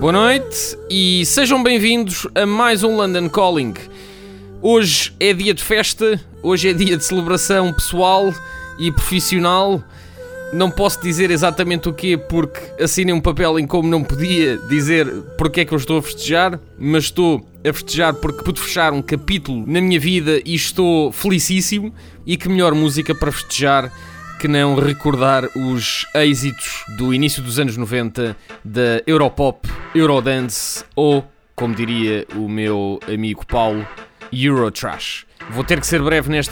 Boa noite e sejam bem-vindos a mais um London Calling. Hoje é dia de festa, hoje é dia de celebração pessoal e profissional. Não posso dizer exatamente o quê porque assinei um papel em como não podia dizer porque é que eu estou a festejar, mas estou a festejar porque pude fechar um capítulo na minha vida e estou felicíssimo. E que melhor música para festejar que não recordar os êxitos do início dos anos 90 da Europop, Eurodance ou, como diria o meu amigo Paulo, Eurotrash. Vou ter que ser breve nesta